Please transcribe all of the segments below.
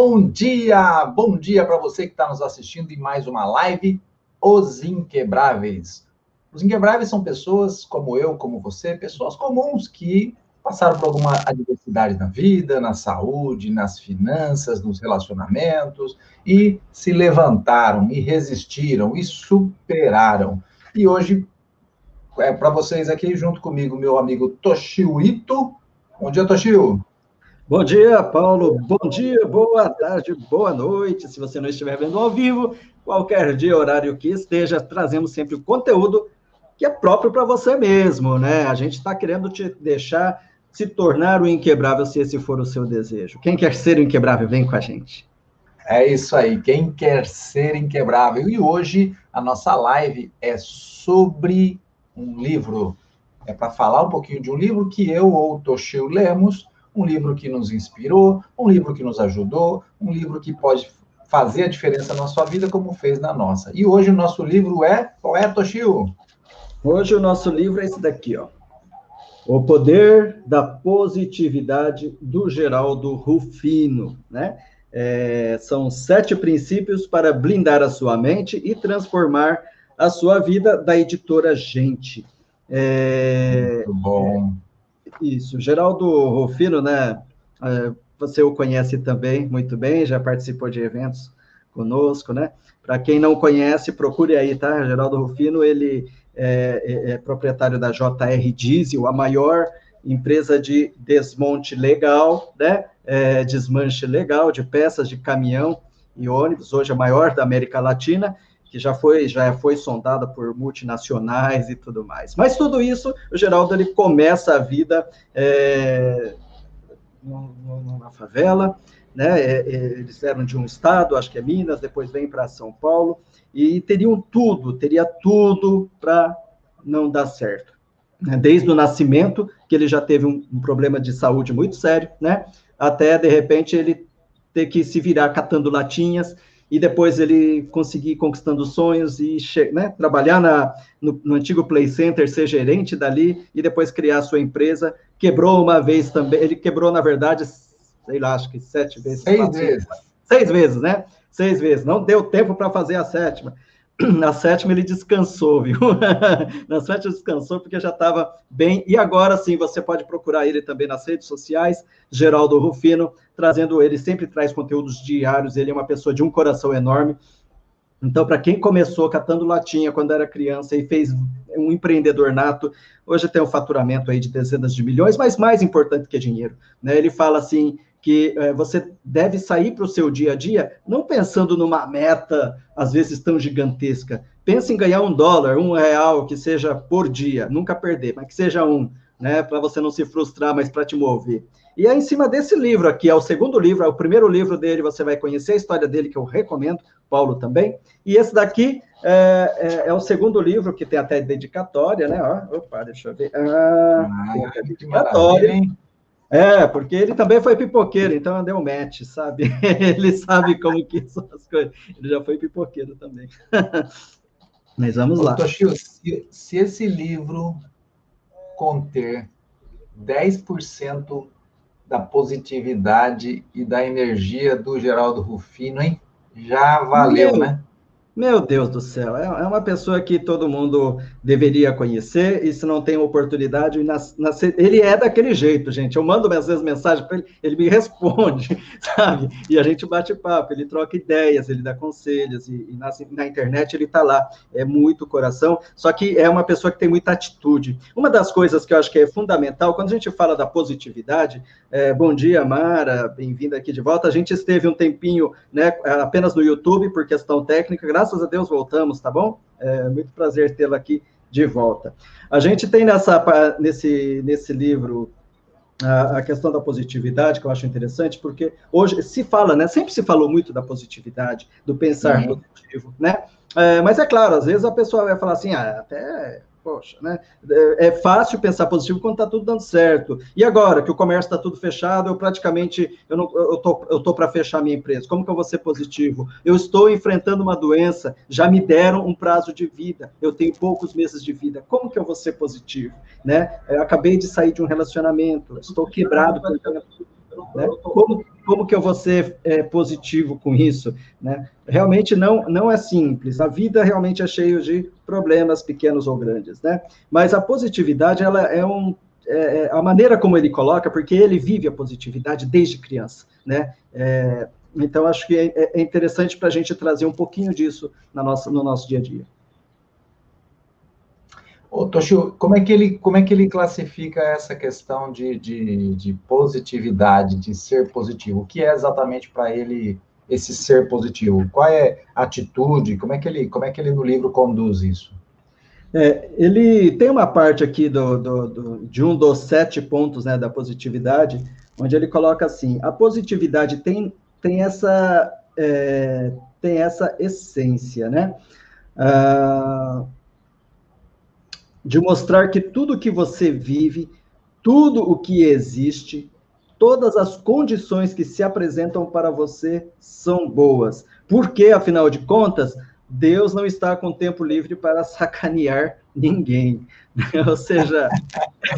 Bom dia, bom dia para você que está nos assistindo em mais uma live, Os Inquebráveis. Os Inquebráveis são pessoas como eu, como você, pessoas comuns que passaram por alguma adversidade na vida, na saúde, nas finanças, nos relacionamentos e se levantaram e resistiram e superaram. E hoje é para vocês aqui junto comigo meu amigo Toshio Ito. Bom dia, Toshio. Bom dia, Paulo. Bom dia, boa tarde, boa noite. Se você não estiver vendo ao vivo, qualquer dia, horário que esteja, trazemos sempre o conteúdo que é próprio para você mesmo, né? A gente está querendo te deixar se tornar o inquebrável, se esse for o seu desejo. Quem quer ser o inquebrável, vem com a gente. É isso aí, quem quer ser inquebrável. E hoje a nossa live é sobre um livro. É para falar um pouquinho de um livro que eu ou Toshio lemos um livro que nos inspirou, um livro que nos ajudou, um livro que pode fazer a diferença na sua vida, como fez na nossa. E hoje o nosso livro é. Qual é, Toshio? Hoje o nosso livro é esse daqui, ó. O Poder da Positividade do Geraldo Rufino, né? É, são sete princípios para blindar a sua mente e transformar a sua vida da editora Gente. É, Muito bom. É, isso, Geraldo Rufino, né? É, você o conhece também muito bem, já participou de eventos conosco, né? Para quem não conhece, procure aí, tá? Geraldo Rufino, ele é, é, é, proprietário da JR Diesel, a maior empresa de desmonte legal, né? É, desmanche legal de peças de caminhão e ônibus, hoje a maior da América Latina, que já foi já foi sondada por multinacionais e tudo mais. Mas tudo isso, o Geraldo ele começa a vida é, numa favela, né? É, é, eles eram de um estado, acho que é Minas, depois vem para São Paulo e teriam tudo, teria tudo para não dar certo. Né? Desde o nascimento, que ele já teve um, um problema de saúde muito sério, né? Até de repente ele ter que se virar catando latinhas e depois ele conseguir conquistando sonhos e né, trabalhar na, no, no, antigo Play Center, ser gerente dali e depois criar a sua empresa. Quebrou uma vez também, ele quebrou, na verdade, sei lá, acho que sete vezes. Seis vezes. Seis vezes, né? Seis vezes. Não deu tempo para fazer a sétima. Na sétima ele descansou, viu? Na sétima descansou porque já estava bem. E agora sim, você pode procurar ele também nas redes sociais, Geraldo Rufino, trazendo ele, sempre traz conteúdos diários, ele é uma pessoa de um coração enorme. Então, para quem começou catando latinha quando era criança e fez um empreendedor nato, hoje tem um faturamento aí de dezenas de milhões, mas mais importante que dinheiro. Né? Ele fala assim, que é, você deve sair para o seu dia a dia não pensando numa meta, às vezes tão gigantesca. Pense em ganhar um dólar, um real, que seja por dia, nunca perder, mas que seja um, né, para você não se frustrar, mas para te mover. E é em cima desse livro aqui, é o segundo livro, é o primeiro livro dele, você vai conhecer a história dele, que eu recomendo, Paulo também. E esse daqui é, é, é o segundo livro, que tem até dedicatória, né? Ó, opa, deixa eu ver. Ah, ah, dedicatória. É, porque ele também foi pipoqueiro, então deu um match, sabe? ele sabe como que são as coisas. Ele já foi pipoqueiro também. Mas vamos lá. Toshio, se, se esse livro conter 10% da positividade e da energia do Geraldo Rufino, hein? Já valeu, Meu, né? Meu Deus do céu, é, é uma pessoa que todo mundo deveria conhecer, e se não tem oportunidade, ele é daquele jeito, gente. Eu mando às vezes mensagem para ele, ele me responde, sabe? E a gente bate papo, ele troca ideias, ele dá conselhos, e, na, na, internet ele está lá. É muito coração, só que é uma pessoa que tem muita atitude. Uma das coisas que eu acho que é fundamental, quando a gente fala da positividade, é, bom dia, Mara, bem-vinda aqui de volta. A gente esteve um tempinho né, apenas no YouTube por questão técnica, graças graças a Deus voltamos, tá bom? É muito prazer tê-la aqui de volta. A gente tem nessa, nesse, nesse livro a, a, questão da positividade, que eu acho interessante, porque hoje se fala, né? Sempre se falou muito da positividade, do pensar uhum. positivo, né? É, mas é claro, às vezes a pessoa vai falar assim, ah, até poxa, né? É, é fácil pensar positivo quando está tudo dando certo. E agora que o comércio está tudo fechado, eu praticamente eu não eu tô eu tô para fechar minha empresa. Como que eu vou ser positivo? Eu estou enfrentando uma doença, já me deram um prazo de vida. Eu tenho poucos meses de vida. Como que eu vou ser positivo, né? Eu acabei de sair de um relacionamento, estou quebrado Né? Como, como que eu vou ser é, positivo com isso? Né? Realmente não, não é simples. A vida realmente é cheia de problemas, pequenos ou grandes. Né? Mas a positividade ela é um é, é, a maneira como ele coloca, porque ele vive a positividade desde criança, né? É, então, acho que é, é interessante para a gente trazer um pouquinho disso na nossa, no nosso dia a dia. Ô, Toshio, como é que ele, como é que ele classifica essa questão de, de, de positividade, de ser positivo? O que é exatamente para ele esse ser positivo? Qual é a atitude? Como é que ele, como é que ele no livro conduz isso? É, ele tem uma parte aqui do, do, do, de um dos sete pontos né, da positividade, onde ele coloca assim: a positividade tem, tem, essa, é, tem essa essência, né? Ah, de mostrar que tudo que você vive, tudo o que existe, todas as condições que se apresentam para você são boas. Porque, afinal de contas, Deus não está com tempo livre para sacanear ninguém. Ou seja,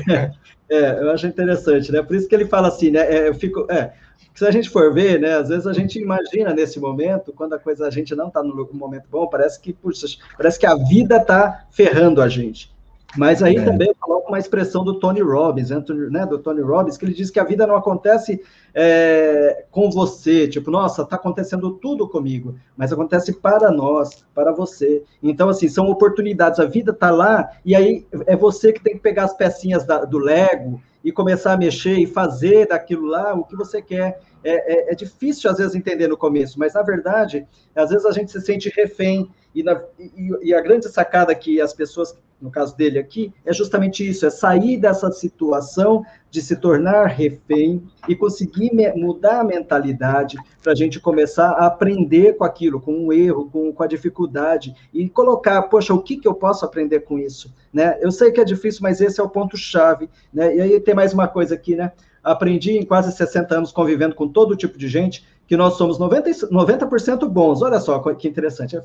é, eu acho interessante, né? Por isso que ele fala assim, né? É, eu fico, é, se a gente for ver, né? Às vezes a gente imagina nesse momento, quando a coisa a gente não está no momento bom, parece que, puxa, parece que a vida está ferrando a gente. Mas aí é. também coloca uma expressão do Tony Robbins, né, do Tony Robbins, que ele diz que a vida não acontece é, com você, tipo, nossa, está acontecendo tudo comigo, mas acontece para nós, para você. Então, assim, são oportunidades, a vida está lá, e aí é você que tem que pegar as pecinhas da, do Lego e começar a mexer e fazer daquilo lá o que você quer. É, é, é, difícil, às vezes, entender no começo, mas, na verdade, às vezes a gente se sente refém, e, na, e, e a grande sacada que as pessoas no caso dele aqui, é justamente isso: é sair dessa situação de se tornar refém e conseguir mudar a mentalidade para a gente começar a aprender com aquilo, com o erro, com, com a dificuldade e colocar, poxa, o que, que eu posso aprender com isso? Né? Eu sei que é difícil, mas esse é o ponto-chave. Né? E aí tem mais uma coisa aqui, né? Aprendi em quase 60 anos convivendo com todo tipo de gente que nós somos 90%, 90 bons. Olha só que interessante.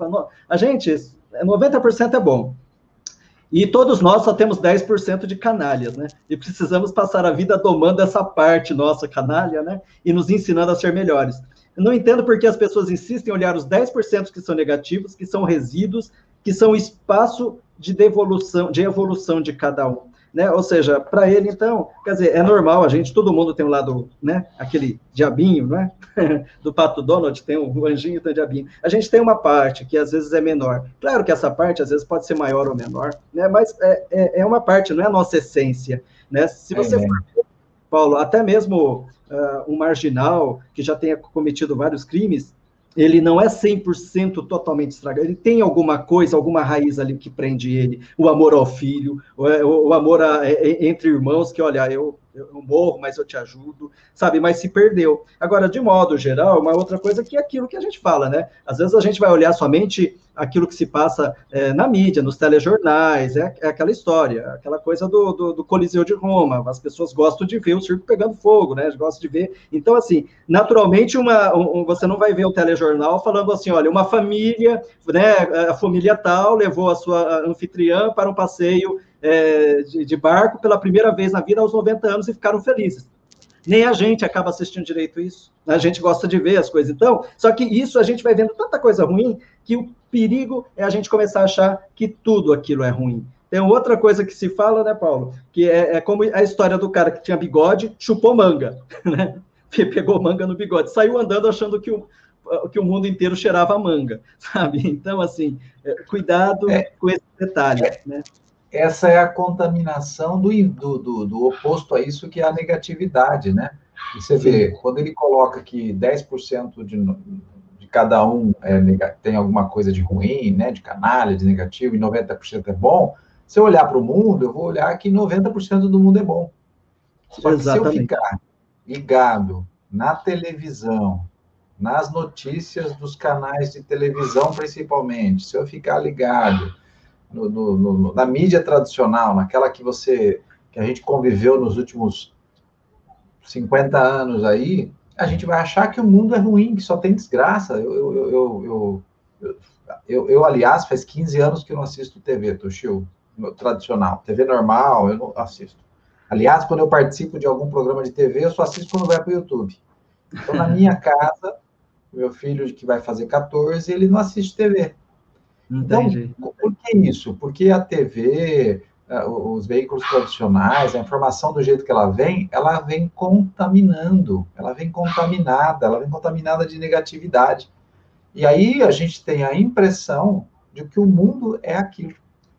A gente, 90% é bom. E todos nós só temos 10% de canalhas, né? E precisamos passar a vida domando essa parte nossa canalha, né? E nos ensinando a ser melhores. Eu não entendo por que as pessoas insistem em olhar os 10% que são negativos, que são resíduos, que são espaço de devolução, de evolução de cada um né? Ou seja, para ele, então, quer dizer, é normal, a gente, todo mundo tem um lado, né? Aquele diabinho, né? Do Pato Donald tem um anjinho, tem um diabinho. A gente tem uma parte que às vezes é menor. Claro que essa parte às vezes pode ser maior ou menor, né? Mas é, é, é uma parte, não é a nossa essência, né? Se você é, for, Paulo, até mesmo uh, um marginal que já tenha cometido vários crimes, ele não é 100% totalmente estragado, ele tem alguma coisa, alguma raiz ali que prende ele, o amor ao filho, o, o amor a, é, entre irmãos, que olha, eu, eu morro, mas eu te ajudo, sabe? Mas se perdeu. Agora, de modo geral, uma outra coisa que é aquilo que a gente fala, né? Às vezes a gente vai olhar somente aquilo que se passa é, na mídia, nos telejornais, é, é, aquela história, aquela coisa do, do, do, Coliseu de Roma. As pessoas gostam de ver o circo pegando fogo, né? Gostam de ver. Então, assim, naturalmente, uma, um, você não vai ver o telejornal falando assim: olha, uma família, né? A família tal levou a sua anfitriã para um passeio é, de, de, barco pela primeira vez na vida aos 90 anos e ficaram felizes. Nem a gente acaba assistindo direito isso. A gente gosta de ver as coisas. Então, só que isso a gente vai vendo tanta coisa ruim que o perigo é a gente começar a achar que tudo aquilo é ruim. Tem outra coisa que se fala, né, Paulo? Que é, é como a história do cara que tinha bigode, chupou manga, né? Pegou manga no bigode, saiu andando achando que o, que o mundo inteiro cheirava manga, sabe? Então, assim, é, cuidado é, com esse detalhe, é, né? Essa é a contaminação do, do, do, do, oposto a isso, que é a negatividade, né? E você vê, quando ele coloca que 10% de, de cada um é, tem alguma coisa de ruim, né? De canalha, de negativo, e 90% é bom, se eu olhar para o mundo, eu vou olhar que 90% do mundo é bom. Só que Exatamente. se eu ficar ligado na televisão, nas notícias dos canais de televisão, principalmente, se eu ficar ligado no, no, no, na mídia tradicional, naquela que você que a gente conviveu nos últimos 50 anos aí, a gente vai achar que o mundo é ruim, que só tem desgraça. Eu, eu, eu, eu, eu, eu aliás, faz 15 anos que eu não assisto TV, Toshio, tradicional. TV normal, eu não assisto. Aliás, quando eu participo de algum programa de TV, eu só assisto quando vai para o YouTube. Então, na minha casa, meu filho que vai fazer 14, ele não assiste TV. Então, Entendi. por que isso? Porque a TV, eh, os veículos tradicionais, a informação do jeito que ela vem, ela vem contaminando, ela vem contaminada, ela vem contaminada de negatividade. E aí a gente tem a impressão de que o mundo é aquilo,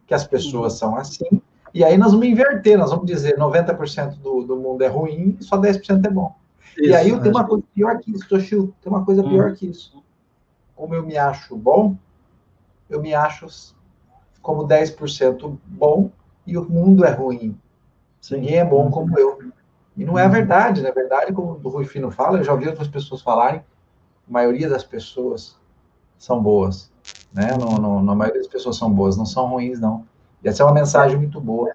que as pessoas são assim, e aí nós vamos inverter, nós vamos dizer 90% do, do mundo é ruim e só 10% é bom. Isso, e aí tem uma coisa pior que isso, Toshio, tem uma coisa pior hum. que isso. Como eu me acho bom, eu me acho como 10% bom e o mundo é ruim. Sim. Ninguém é bom como eu. E não é a verdade, na verdade, como o Rui Fino fala, eu já ouvi outras pessoas falarem, a maioria das pessoas são boas. Né? No, no, na maioria das pessoas são boas, não são ruins, não. E essa é uma mensagem muito boa.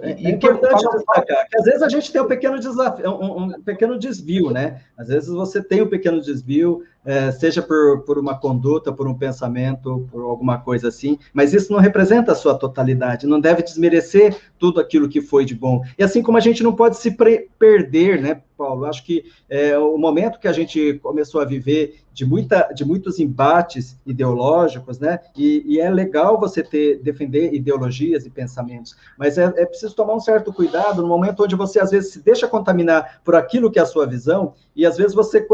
É, é importante destacar que às vezes a gente tem um pequeno desafio, um, um, pequeno desvio, né? Às vezes você tem um pequeno desvio, é, seja por, por uma conduta, por um pensamento, por alguma coisa assim, mas isso não representa a sua totalidade, não deve desmerecer tudo aquilo que foi de bom. E assim como a gente não pode se perder, né, Paulo? Acho que é, o momento que a gente começou a viver de, muita, de muitos embates ideológicos, né? E, e é legal você ter defender ideologias e pensamentos, mas é, é preciso tomar um certo cuidado no momento onde você às vezes se deixa contaminar por aquilo que é a sua visão e às vezes você.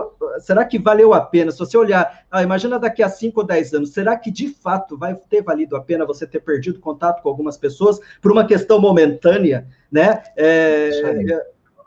Será que valeu a pena? Se você olhar, ah, imagina daqui a 5 ou 10 anos, será que de fato vai ter valido a pena você ter perdido contato com algumas pessoas por uma questão momentânea, né? É,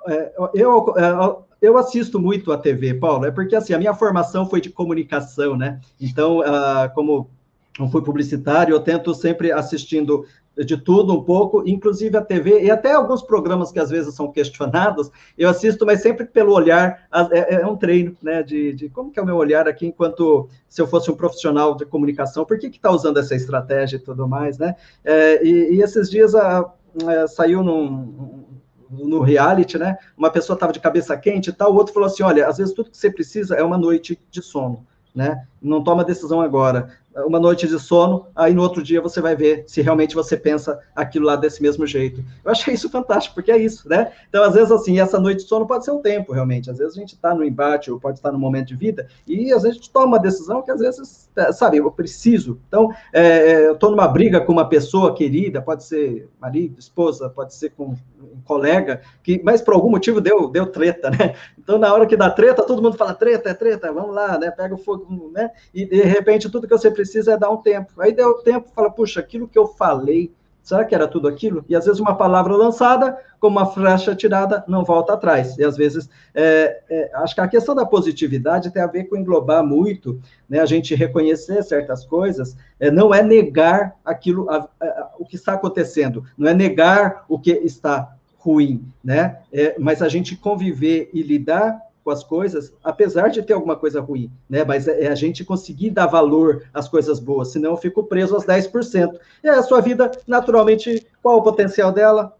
é, é eu, é, eu assisto muito a TV, Paulo, é porque assim, a minha formação foi de comunicação, né? Então, uh, como não fui publicitário, eu tento sempre assistindo de tudo um pouco, inclusive a TV, e até alguns programas que às vezes são questionados, eu assisto, mas sempre pelo olhar, é, é um treino, né, de, de, como que é o meu olhar aqui, enquanto se eu fosse um profissional de comunicação, por que que está usando essa estratégia e tudo mais, né, é, e, e, esses dias a, a, saiu num, no reality, né, uma pessoa estava de cabeça quente e tal, o outro falou assim, olha, às vezes tudo que você precisa é uma noite de sono, né? Não toma decisão agora uma noite de sono, aí no outro dia você vai ver se realmente você pensa aquilo lá desse mesmo jeito. Eu achei isso fantástico, porque é isso, né? Então, às vezes, assim, essa noite de sono pode ser um tempo, realmente. Às vezes a gente está no embate, ou pode estar no momento de vida, e às vezes a gente toma uma decisão que às vezes, é, sabe, eu preciso. Então, é, é eu estou numa briga com uma pessoa querida, pode ser marido, esposa, pode ser com um colega, que, mas por algum motivo deu, deu treta, né? Então, na hora que dá treta, todo mundo fala treta, é treta, vamos lá, né? Pega o fogo, né? E de repente tudo que você precisa precisa é dar um tempo. Aí deu tempo, fala, puxa, aquilo que eu falei, será que era tudo aquilo? E às vezes uma palavra lançada, como uma flecha tirada, não volta atrás. E às vezes, é, é, acho que a questão da positividade tem a ver com englobar muito, né, a gente reconhecer certas coisas, é, não é negar aquilo, a, a, o que está acontecendo, não é negar o que está ruim, né? É, mas a gente conviver e lidar com as coisas, apesar de ter alguma coisa ruim, né? Mas é, é a gente conseguir dar valor às coisas boas, senão eu fico preso aos 10%. E a sua vida, naturalmente, qual o potencial dela?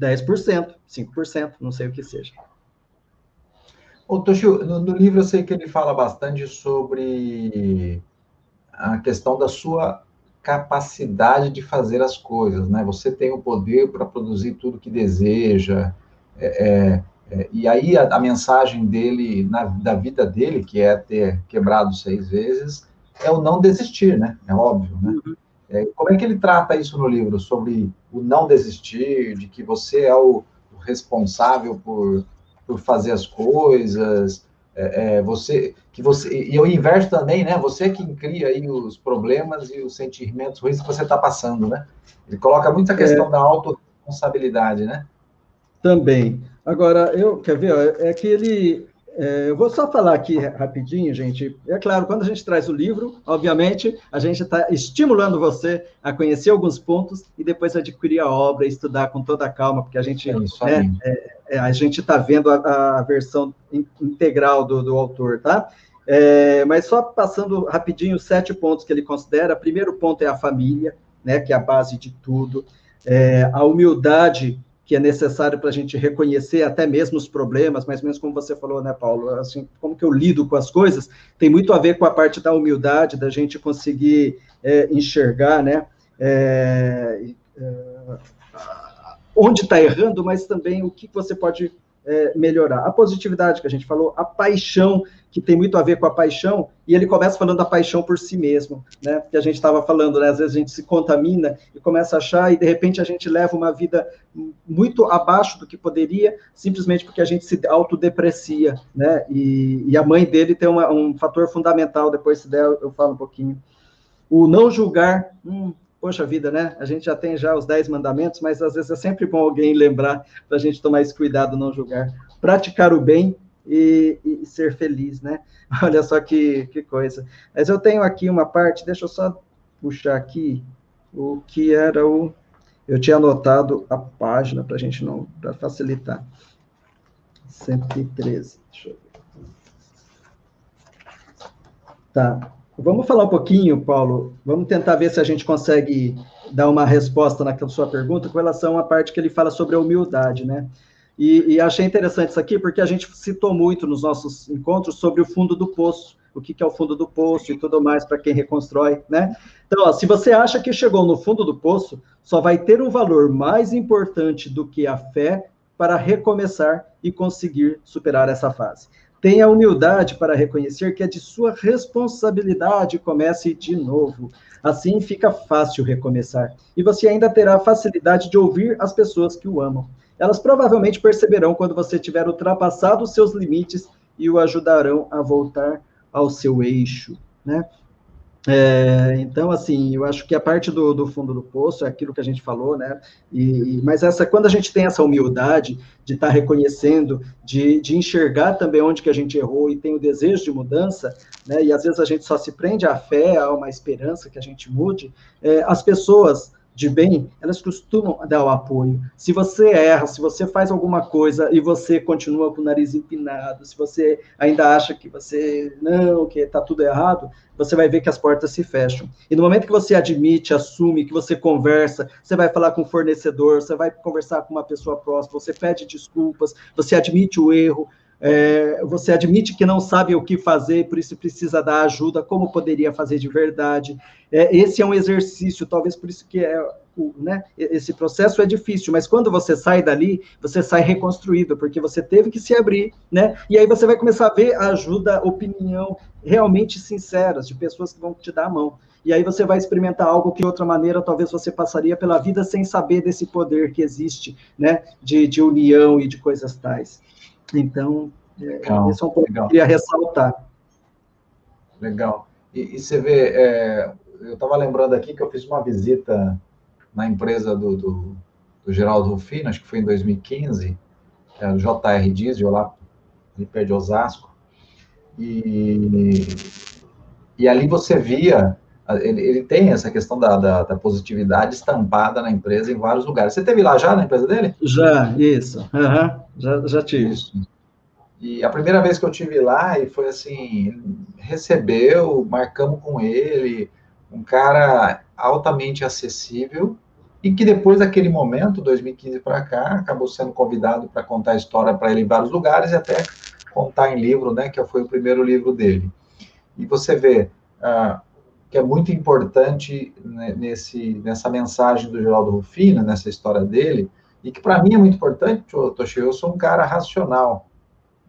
10%, 5%, não sei o que seja. Ô, Toshio, no, no livro eu sei que ele fala bastante sobre a questão da sua capacidade de fazer as coisas, né? Você tem o poder para produzir tudo que deseja, é, é, é, e aí a, a mensagem dele, na, da vida dele, que é ter quebrado seis vezes, é o não desistir, né? É óbvio, né? Uhum. É, como é que ele trata isso no livro? Sobre o não desistir, de que você é o, o responsável por, por fazer as coisas, é, é, você que você e eu inverso também, né? Você que cria aí os problemas e os sentimentos ruins que você está passando, né? Ele coloca muita questão é. da autorresponsabilidade, né? Também. Agora, eu, quer ver, é que ele, é, eu vou só falar aqui rapidinho, gente. É claro, quando a gente traz o livro, obviamente, a gente está estimulando você a conhecer alguns pontos e depois adquirir a obra e estudar com toda a calma, porque a gente é né, é, é, a gente está vendo a, a, versão integral do, do autor, tá? É, mas só passando rapidinho os sete pontos que ele considera. Primeiro ponto é a família, né, que é a base de tudo. É, a humildade que é necessário para a gente reconhecer até mesmo os problemas, mais ou menos como você falou, né, Paulo? Assim, como que eu lido com as coisas, tem muito a ver com a parte da humildade, da gente conseguir é, enxergar, né? É, é, onde está errando, mas também o que você pode é, melhorar. A positividade que a gente falou, a paixão, que tem muito a ver com a paixão, e ele começa falando da paixão por si mesmo, né? Que a gente estava falando, né? Às vezes a gente se contamina e começa a achar, e de repente a gente leva uma vida muito abaixo do que poderia, simplesmente porque a gente se autodeprecia, né? E, e a mãe dele tem uma, um fator fundamental, depois se der eu falo um pouquinho. O não julgar, hum, poxa vida, né? A gente já tem já os dez mandamentos, mas às vezes é sempre bom alguém lembrar para a gente tomar esse cuidado, não julgar. Praticar o bem e, e, ser feliz, né? Olha só que, que coisa. Mas eu tenho aqui uma parte, deixa eu só puxar aqui o que era o. Eu tinha anotado a página para a gente não. para facilitar. 113. Deixa eu ver. Tá. Vamos falar um pouquinho, Paulo. Vamos tentar ver se a gente consegue dar uma resposta naquela sua pergunta com relação à parte que ele fala sobre a humildade, né? E, e, achei interessante isso aqui porque a gente citou muito nos nossos encontros sobre o fundo do poço, o que, que é o fundo do poço e tudo mais para quem reconstrói, né? Então, ó, se você acha que chegou no fundo do poço, só vai ter um valor mais importante do que a fé para recomeçar e conseguir superar essa fase. Tenha humildade para reconhecer que é de sua responsabilidade comece de novo. Assim fica fácil recomeçar. E você ainda terá facilidade de ouvir as pessoas que o amam. Elas provavelmente perceberão quando você tiver ultrapassado os seus limites e o ajudarão a voltar ao seu eixo, né? É, então, assim, eu acho que a parte do, do, fundo do poço é aquilo que a gente falou, né? E, mas essa, quando a gente tem essa humildade de estar tá reconhecendo, de, de, enxergar também onde que a gente errou e tem o desejo de mudança, né? E às vezes a gente só se prende à fé, a uma esperança que a gente mude, é, as pessoas de bem, elas costumam dar o apoio. Se você erra, se você faz alguma coisa e você continua com o nariz empinado, se você ainda acha que você não, que está tudo errado, você vai ver que as portas se fecham. E no momento que você admite, assume, que você conversa, você vai falar com o fornecedor, você vai conversar com uma pessoa próxima, você pede desculpas, você admite o erro, é, você admite que não sabe o que fazer, por isso precisa dar ajuda, como poderia fazer de verdade. É, esse é um exercício, talvez por isso que é, né, esse processo é difícil, mas quando você sai dali, você sai reconstruído, porque você teve que se abrir, né? E aí você vai começar a ver ajuda, opinião realmente sinceras, de pessoas que vão te dar a mão. E aí você vai experimentar algo que de outra maneira talvez você passaria pela vida sem saber desse poder que existe, né? De, de união e de coisas tais. Então, é, legal, é um ponto que eu queria ressaltar. Legal. E, e você vê, é, eu estava lembrando aqui que eu fiz uma visita na empresa do, do, do Geraldo Rufino, acho que foi em 2015, é, o JR Diesel, lá ali perto de Osasco, e, e ali você via, ele, ele tem essa questão da, da, da, positividade estampada na empresa em vários lugares. Você teve lá já na empresa dele? Já, isso. Uhum. Já, já tive. Isso. E a primeira vez que eu tive lá, e foi assim, recebeu, marcamos com ele, um cara altamente acessível, e que depois daquele momento, 2015 para cá, acabou sendo convidado para contar a história para ele em vários lugares e até contar em livro, né, que foi o primeiro livro dele. E você vê ah, que é muito importante nesse, nessa mensagem do Geraldo Rufino, nessa história dele, e que para mim é muito importante, Toshio, eu sou um cara racional,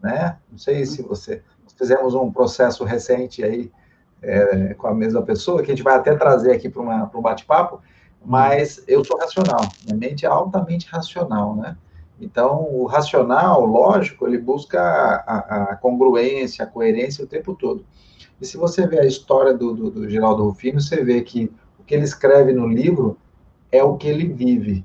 né? Não sei se você... Fizemos um processo recente aí é, com a mesma pessoa, que a gente vai até trazer aqui para um bate-papo, mas eu sou racional, minha mente é altamente racional, né? Então, o racional, lógico, ele busca a, a congruência, a coerência o tempo todo. E se você vê a história do, do, do Geraldo Rufino, você vê que o que ele escreve no livro é o que ele vive.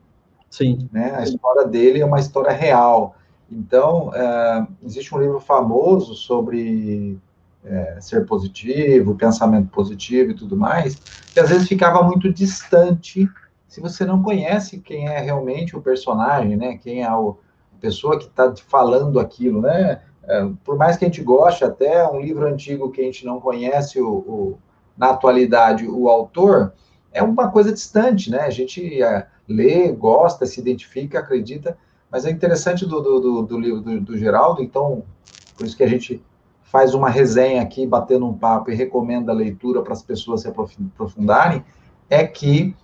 Sim. Né? A história dele é uma história real. Então, é, existe um livro famoso sobre é, ser positivo, pensamento positivo e tudo mais, que às vezes ficava muito distante se você não conhece quem é realmente o personagem, né? Quem é o, a pessoa que está falando aquilo, né? É, por mais que a gente goste, até um livro antigo que a gente não conhece o, o na atualidade o autor, é uma coisa distante, né? A gente é, lê, gosta, se identifica, acredita, mas é interessante do, do, do, do livro do, do Geraldo, então, por isso que a gente faz uma resenha aqui, batendo um papo e recomenda a leitura para as pessoas se aprofundarem, é que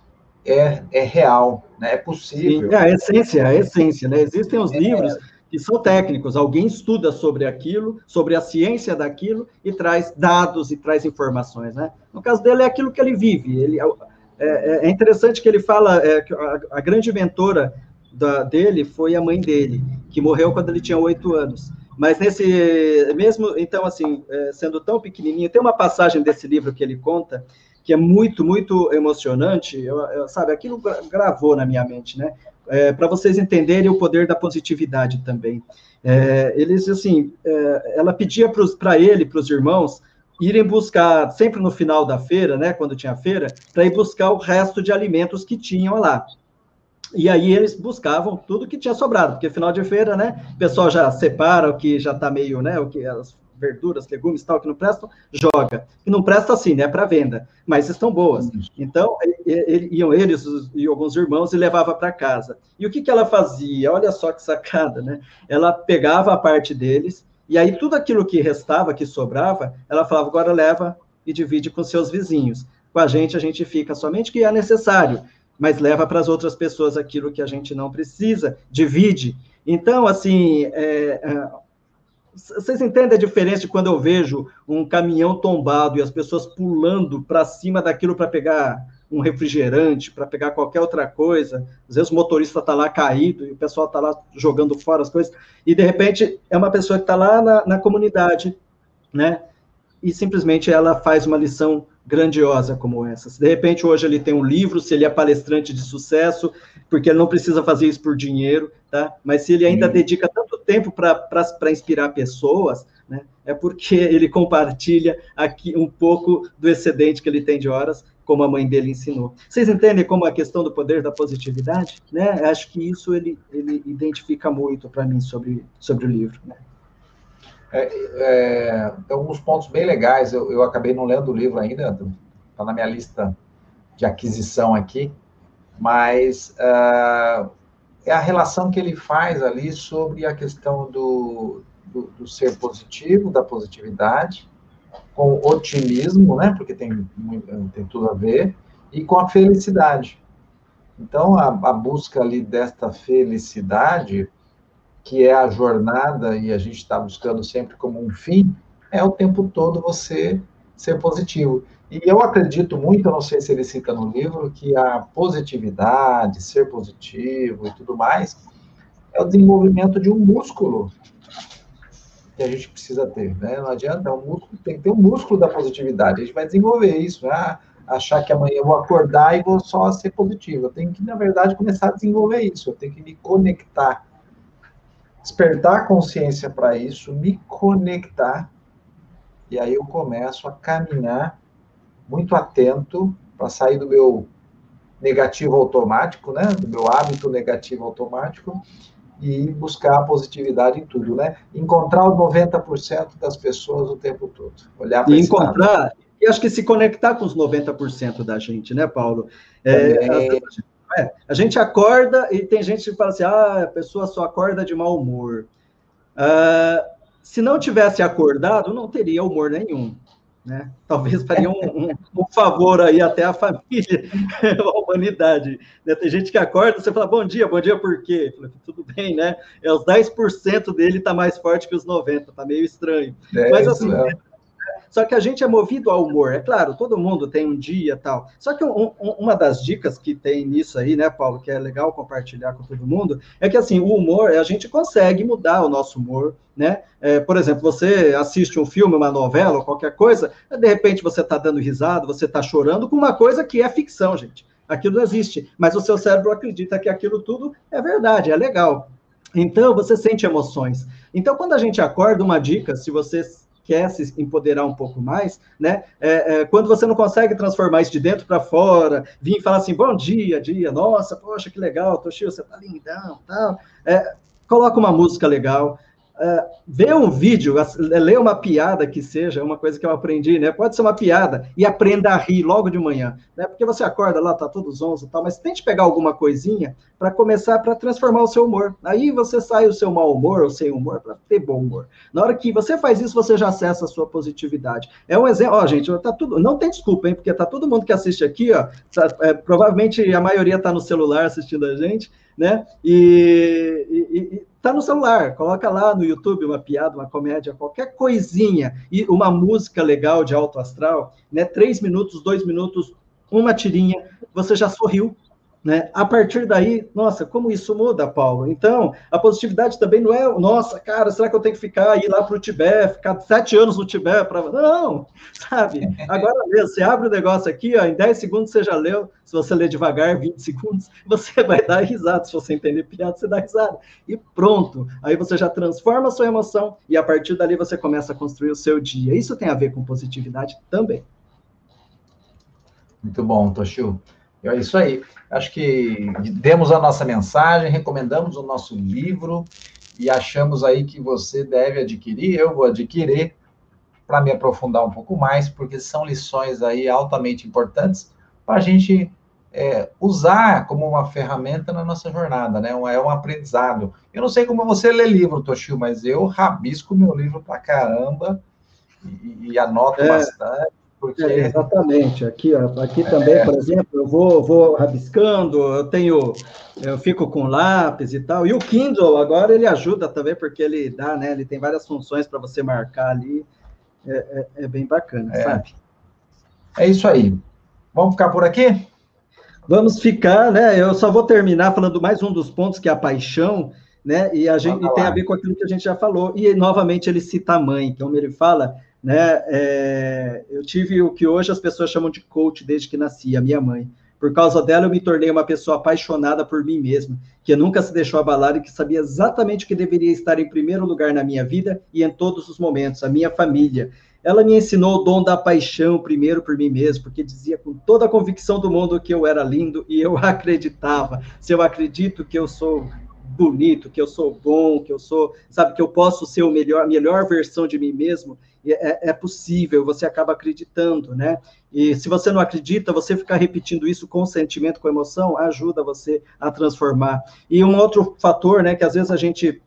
é, é real, né? é possível. Sim, é a essência, é a essência, né? Existem os é, livros que são técnicos, alguém estuda sobre aquilo, sobre a ciência daquilo e traz dados e traz informações, né? No caso dele é aquilo que ele vive. Ele é, é, é interessante que ele fala é, que a, a, grande mentora da, dele foi a mãe dele, que morreu quando ele tinha oito anos. Mas nesse mesmo, então assim, é, sendo tão pequenininho, tem uma passagem desse livro que ele conta que é muito, muito emocionante, eu, eu, sabe, aquilo gravou na minha mente, né? É, para vocês entenderem o poder da positividade também. É, eles, assim, é, ela pedia para ele, para os irmãos, irem buscar, sempre no final da feira, né, quando tinha feira, para ir buscar o resto de alimentos que tinham lá. E aí eles buscavam tudo que tinha sobrado, porque final de feira, né, o pessoal já separa o que já está meio, né, o que as verduras, legumes, tal, que não prestam, joga. E não presta assim, né, para venda, mas estão boas. Então, ele, iam eles e alguns irmãos e levava para casa. E o que, que ela fazia? Olha só que sacada, né? Ela pegava a parte deles, e aí tudo aquilo que restava, que sobrava, ela falava, agora leva e divide com seus vizinhos. Com a gente, a gente fica somente que é necessário, mas leva para as outras pessoas aquilo que a gente não precisa, divide. Então, assim, é, é vocês entendem a diferença de quando eu vejo um caminhão tombado e as pessoas pulando para cima daquilo para pegar um refrigerante, para pegar qualquer outra coisa? Às vezes o motorista está lá caído e o pessoal está lá jogando fora as coisas, e de repente é uma pessoa que está lá na, na comunidade, né? E simplesmente ela faz uma lição grandiosa como essa. Se de repente hoje ele tem um livro, se ele é palestrante de sucesso, porque ele não precisa fazer isso por dinheiro, tá? Mas se ele ainda Sim. dedica tempo para inspirar pessoas, né? É porque ele compartilha aqui um pouco do excedente que ele tem de horas, como a mãe dele ensinou. Vocês entendem como a questão do poder da positividade, né? Acho que isso ele, ele identifica muito para mim sobre, sobre o livro, né? É, é, tem alguns pontos bem legais. Eu, eu acabei não lendo o livro ainda, está na minha lista de aquisição aqui, mas uh, é a relação que ele faz ali sobre a questão do, do, do, ser positivo, da positividade, com otimismo, né? Porque tem, tem tudo a ver, e com a felicidade. Então, a, a busca ali desta felicidade que é a jornada e a gente está buscando sempre como um fim, é o tempo todo você ser positivo. E eu acredito muito, eu não sei se ele cita no livro, que a positividade, ser positivo e tudo mais, é o desenvolvimento de um músculo que a gente precisa ter, né? Não adianta, é um músculo, tem que ter um músculo da positividade. A gente vai desenvolver isso, né? achar que amanhã eu vou acordar e vou só ser positivo. Eu tenho que, na verdade, começar a desenvolver isso. Eu tenho que me conectar despertar a consciência para isso, me conectar, e aí eu começo a caminhar muito atento para sair do meu negativo automático, né, do meu hábito negativo automático e buscar a positividade em tudo, né? Encontrar os 90% das pessoas o tempo todo. Olhar para encontrar, e acho que se conectar com os 90% da gente, né, Paulo? É, é, é, a gente acorda e tem gente que fala assim: ah, a pessoa só acorda de mau humor. Uh, se não tivesse acordado, não teria humor nenhum. Né? Talvez faria um, um, um, favor aí até à família, à humanidade. Né? Tem gente que acorda, você fala, bom dia, bom dia por quê? Falo, Tudo bem, né? É, os 10% dele está mais forte que os 90%, tá meio estranho. É Mas assim, é. Só que a gente é movido ao humor. É claro, todo mundo tem um dia tal. Só que um, um, uma das dicas que tem nisso aí, né, Paulo, que é legal compartilhar com todo mundo, é que assim, o humor, a gente consegue mudar o nosso humor, né? É, por exemplo, você assiste um filme, uma novela, ou qualquer coisa, de repente você está dando risada, você está chorando com uma coisa que é ficção, gente. Aquilo não existe, mas o seu cérebro acredita que aquilo tudo é verdade, é legal. Então, você sente emoções. Então, quando a gente acorda, uma dica, se você quer se empoderar um pouco mais, né? É, é, quando você não consegue transformar isso de dentro para fora, vir falar assim, bom dia, dia, nossa, poxa, que legal, Toshio, você tá lindão, tal. É, coloca uma música legal, uh, vê um vídeo, lê uma piada que seja, uma coisa que eu aprendi, né? Pode ser uma piada e aprenda a rir logo de manhã, né? Porque você acorda lá, tá todos onze e tal, mas tente pegar alguma coisinha para começar para transformar o seu humor. Aí você sai o seu mau humor ou sem humor para ter bom humor. Na hora que você faz isso, você já acessa a sua positividade. É um exemplo, ó, gente, tá tudo, não tem desculpa, hein? Porque tá todo mundo que assiste aqui, ó, é, provavelmente a maioria tá no celular assistindo a gente, né? E, e, e tá no celular, coloca lá no YouTube uma piada, uma comédia, qualquer coisinha, e uma música legal de alto astral, né? Três minutos, dois minutos, uma tirinha, você já sorriu, né? A partir daí, nossa, como isso muda, Paulo? Então, a positividade também não é, nossa, cara, será que eu tenho que ficar ir lá para o Tibete, ficar sete anos no Tibete? Pra... Não, sabe? Agora mesmo, você abre o negócio aqui, ó, em 10 segundos você já leu, se você ler devagar, 20 segundos, você vai dar risada. Se você entender piada, você dá risada. E pronto. Aí você já transforma a sua emoção e a partir dali você começa a construir o seu dia. Isso tem a ver com positividade também. Muito bom, Toshio. É isso aí. Acho que demos a nossa mensagem, recomendamos o nosso livro e achamos aí que você deve adquirir, eu vou adquirir para me aprofundar um pouco mais, porque são lições aí altamente importantes para a gente é, usar como uma ferramenta na nossa jornada, né? É um aprendizado. Eu não sei como você lê livro, Toshio, mas eu rabisco meu livro para caramba e, e anoto é. bastante. Porque... É, exatamente. Aqui, ó, aqui também, é. por exemplo, eu vou, vou rabiscando, eu tenho, eu fico com lápis e tal. E o Kindle agora ele ajuda também, porque ele dá, né? Ele tem várias funções para você marcar ali. É, é, é bem bacana, é. sabe? É isso aí. Vamos ficar por aqui? Vamos ficar, né? Eu só vou terminar falando mais um dos pontos que é a paixão, né? E a gente e tem a ver com aquilo que a gente já falou. E novamente ele cita a mãe, então ele fala né? É, eu tive o que hoje as pessoas chamam de coach desde que nasci, a minha mãe. Por causa dela, eu me tornei uma pessoa apaixonada por mim mesma, que nunca se deixou abalar e que sabia exatamente o que deveria estar em primeiro lugar na minha vida e em todos os momentos, a minha família. Ela me ensinou o dom da paixão primeiro por mim mesmo, porque dizia com toda a convicção do mundo que eu era lindo e eu acreditava. Se eu acredito que eu sou bonito, que eu sou bom, que eu sou, sabe, que eu posso ser o melhor, melhor versão de mim mesmo, é, é, possível, você acaba acreditando, né? E se você não acredita, você ficar repetindo isso com sentimento, com emoção, ajuda você a transformar. E um outro fator, né, que às vezes a gente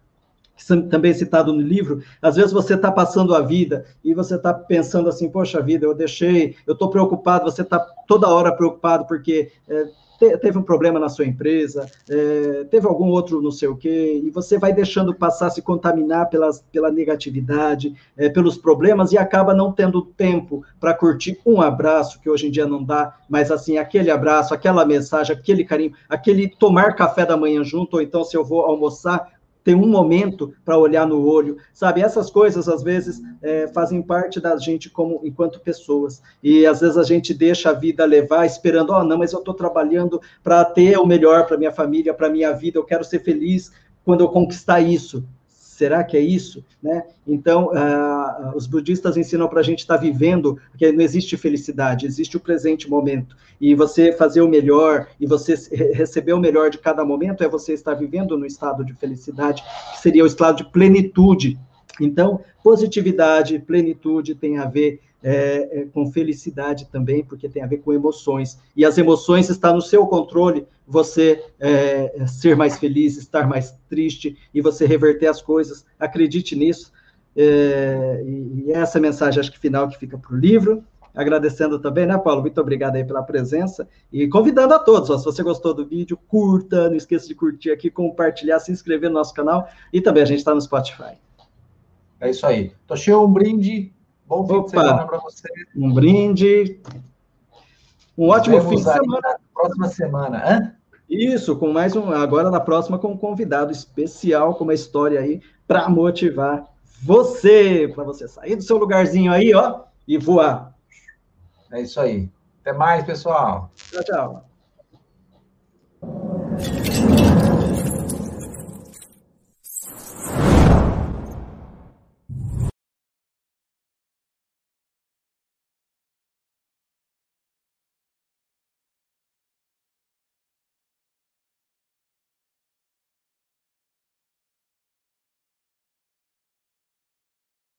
também citado no livro, às vezes você está passando a vida e você está pensando assim, poxa vida, eu deixei, eu estou preocupado, você está toda hora preocupado porque é, teve um problema na sua empresa, é, teve algum outro não sei o quê, e você vai deixando passar, se contaminar pelas, pela negatividade, é, pelos problemas, e acaba não tendo tempo para curtir um abraço, que hoje em dia não dá, mas assim, aquele abraço, aquela mensagem, aquele carinho, aquele tomar café da manhã junto, ou então se eu vou almoçar, ter um momento para olhar no olho, sabe? Essas coisas, às vezes, é, fazem parte da gente como enquanto pessoas. E, às vezes, a gente deixa a vida levar, esperando, oh, não, mas eu estou trabalhando para ter o melhor para minha família, para minha vida, eu quero ser feliz quando eu conquistar isso. Será que é isso? Né? Então, uh, os budistas ensinam para a gente estar tá vivendo, que não existe felicidade, existe o presente momento. E você fazer o melhor, e você receber o melhor de cada momento, é você estar vivendo no estado de felicidade, que seria o estado de plenitude. Então, positividade, plenitude tem a ver é, é, com felicidade também, porque tem a ver com emoções. E as emoções estão no seu controle, você é, ser mais feliz, estar mais triste e você reverter as coisas. Acredite nisso. É, e, e essa mensagem, acho que final, que fica para o livro. Agradecendo também, né, Paulo? Muito obrigado aí pela presença. E convidando a todos, ó, se você gostou do vídeo, curta, não esqueça de curtir aqui, compartilhar, se inscrever no nosso canal. E também a gente está no Spotify. É isso aí. Toshio, um brinde Bom fim Opa, de semana para você. Um brinde. Um ótimo fim de semana. próxima semana, hã? Isso, com mais um. Agora na próxima, com um convidado especial, com uma história aí para motivar você, para você sair do seu lugarzinho aí, ó, e voar. É isso aí. Até mais, pessoal. Tchau, tchau.